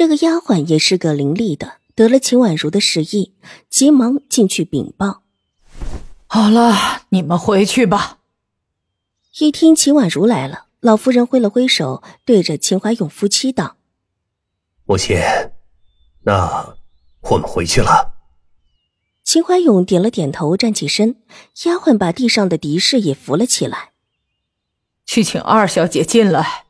这个丫鬟也是个伶俐的，得了秦婉如的示意，急忙进去禀报。好了，你们回去吧。一听秦婉如来了，老夫人挥了挥手，对着秦怀勇夫妻道：“母亲，那我们回去了。”秦怀勇点了点头，站起身。丫鬟把地上的狄氏也扶了起来，去请二小姐进来。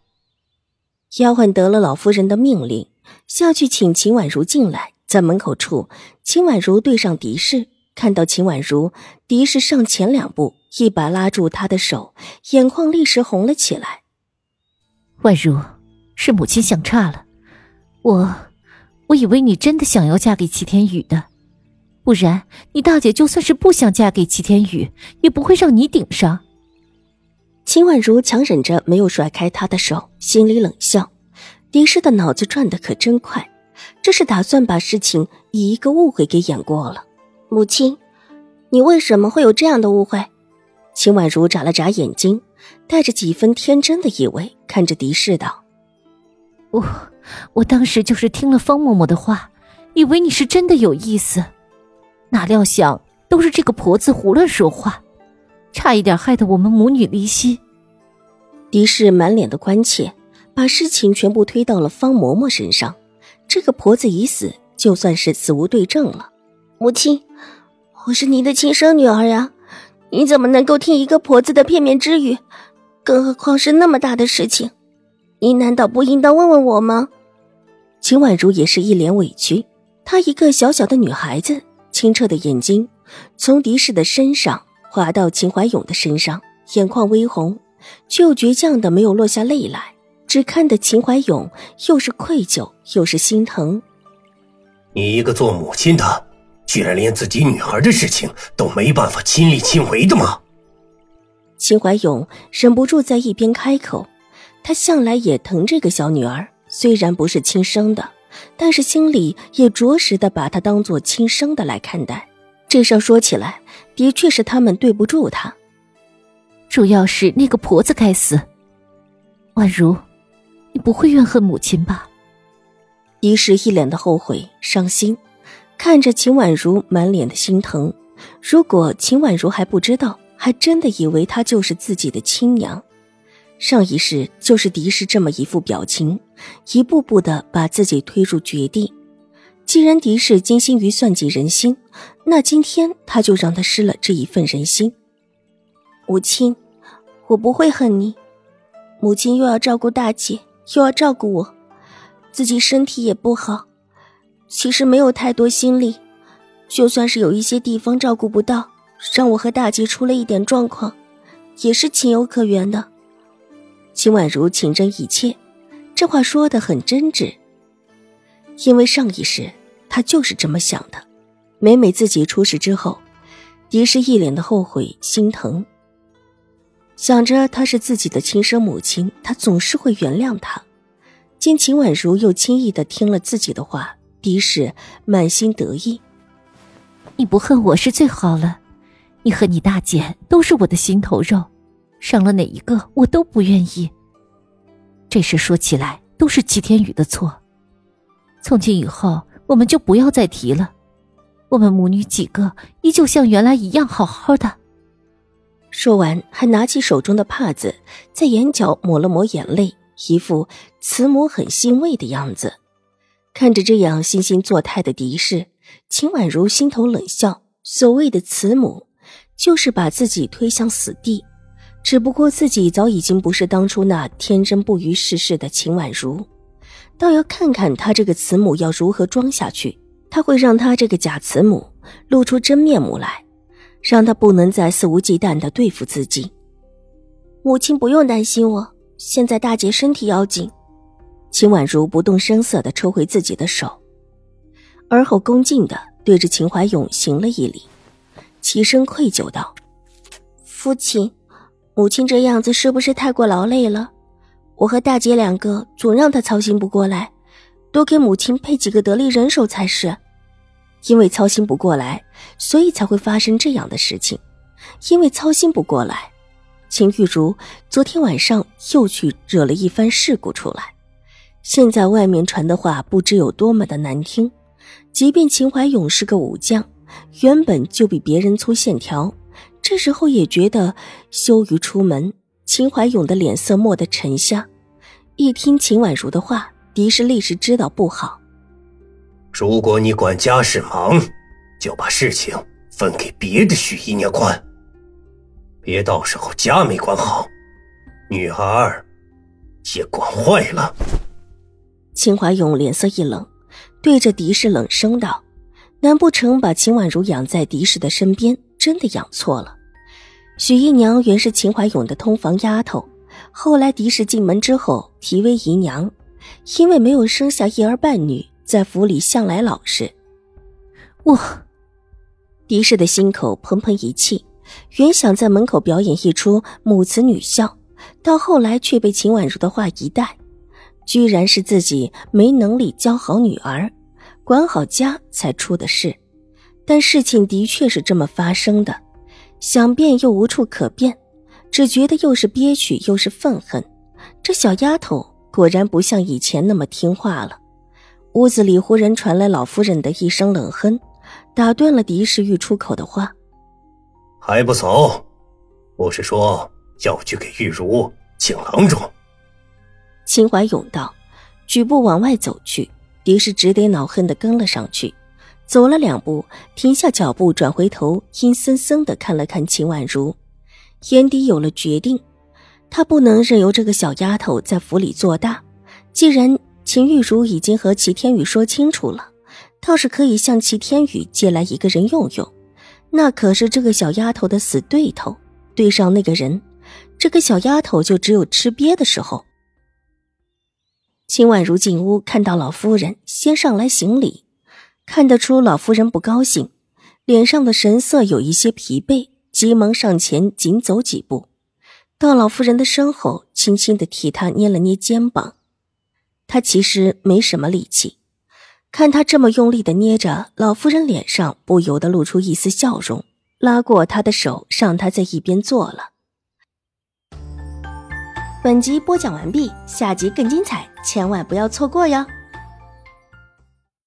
丫鬟得了老夫人的命令。下去请秦婉如进来，在门口处，秦婉如对上狄氏，看到秦婉如，狄氏上前两步，一把拉住她的手，眼眶立时红了起来。婉如，是母亲想差了，我，我以为你真的想要嫁给齐天宇的，不然你大姐就算是不想嫁给齐天宇，也不会让你顶上。秦婉如强忍着没有甩开他的手，心里冷笑。狄氏的脑子转得可真快，这是打算把事情以一个误会给掩过了。母亲，你为什么会有这样的误会？秦婉如眨了眨眼睛，带着几分天真的意味看着狄氏道：“我，我当时就是听了方嬷嬷的话，以为你是真的有意思，哪料想都是这个婆子胡乱说话，差一点害得我们母女离析。”狄氏满脸的关切。把事情全部推到了方嬷嬷身上，这个婆子已死，就算是死无对证了。母亲，我是您的亲生女儿呀，你怎么能够听一个婆子的片面之语？更何况是那么大的事情，您难道不应当问问我吗？秦婉如也是一脸委屈，她一个小小的女孩子，清澈的眼睛从狄氏的身上滑到秦怀勇的身上，眼眶微红，却又倔强的没有落下泪来。只看得秦怀勇又是愧疚又是心疼。你一个做母亲的，居然连自己女儿的事情都没办法亲力亲为的吗？秦怀勇忍不住在一边开口，他向来也疼这个小女儿，虽然不是亲生的，但是心里也着实的把她当做亲生的来看待。这事说起来，的确是他们对不住她，主要是那个婆子该死，宛如。你不会怨恨母亲吧？狄氏一脸的后悔伤心，看着秦婉如满脸的心疼。如果秦婉如还不知道，还真的以为她就是自己的亲娘。上一世就是狄氏这么一副表情，一步步的把自己推入绝地。既然狄氏精心于算计人心，那今天他就让他失了这一份人心。母亲，我不会恨你。母亲又要照顾大姐。又要照顾我，自己身体也不好，其实没有太多心力。就算是有一些地方照顾不到，让我和大姐出了一点状况，也是情有可原的。秦婉如情真意切，这话说的很真挚。因为上一世她就是这么想的。每每自己出事之后，狄氏一脸的后悔心疼。想着她是自己的亲生母亲，她总是会原谅她。见秦婉如又轻易的听了自己的话，狄氏满心得意。你不恨我是最好了，你和你大姐都是我的心头肉，伤了哪一个我都不愿意。这事说起来都是齐天宇的错，从今以后我们就不要再提了，我们母女几个依旧像原来一样好好的。说完，还拿起手中的帕子，在眼角抹了抹眼泪，一副慈母很欣慰的样子。看着这样惺惺作态的狄氏，秦婉如心头冷笑。所谓的慈母，就是把自己推向死地。只不过自己早已经不是当初那天真不谙世事的秦婉如，倒要看看她这个慈母要如何装下去。她会让她这个假慈母露出真面目来。让他不能再肆无忌惮的对付自己。母亲不用担心我，现在大姐身体要紧。秦婉如不动声色的抽回自己的手，而后恭敬的对着秦怀勇行了一礼，起身愧疚道：“父亲，母亲这样子是不是太过劳累了？我和大姐两个总让她操心不过来，多给母亲配几个得力人手才是。因为操心不过来，所以才会发生这样的事情。因为操心不过来。”秦玉茹昨天晚上又去惹了一番事故出来，现在外面传的话不知有多么的难听。即便秦怀勇是个武将，原本就比别人粗线条，这时候也觉得羞于出门。秦怀勇的脸色蓦地沉下，一听秦婉如的话，狄氏立时知道不好。如果你管家事忙，就把事情分给别的许姨娘管。别到时候家没管好，女儿也管坏了。秦怀勇脸色一冷，对着狄氏冷声道：“难不成把秦婉如养在狄氏的身边，真的养错了？”许姨娘原是秦怀勇的通房丫头，后来狄氏进门之后提为姨娘，因为没有生下一儿半女，在府里向来老实。我，狄氏的心口砰砰一气。原想在门口表演一出母慈女孝，到后来却被秦婉如的话一带，居然是自己没能力教好女儿，管好家才出的事。但事情的确是这么发生的，想变又无处可变，只觉得又是憋屈又是愤恨。这小丫头果然不像以前那么听话了。屋子里忽然传来老夫人的一声冷哼，打断了狄氏欲出口的话。还不走？我是说要去给玉茹请郎中？秦怀勇道，举步往外走去。狄氏只得恼恨的跟了上去，走了两步，停下脚步，转回头，阴森森的看了看秦婉如，眼底有了决定。他不能任由这个小丫头在府里做大。既然秦玉茹已经和齐天宇说清楚了，倒是可以向齐天宇借来一个人用用。那可是这个小丫头的死对头，对上那个人，这个小丫头就只有吃瘪的时候。秦婉如进屋，看到老夫人，先上来行礼，看得出老夫人不高兴，脸上的神色有一些疲惫，急忙上前紧走几步，到老夫人的身后，轻轻的替她捏了捏肩膀。他其实没什么力气。看他这么用力的捏着，老夫人脸上不由得露出一丝笑容，拉过他的手，让他在一边坐了。本集播讲完毕，下集更精彩，千万不要错过哟。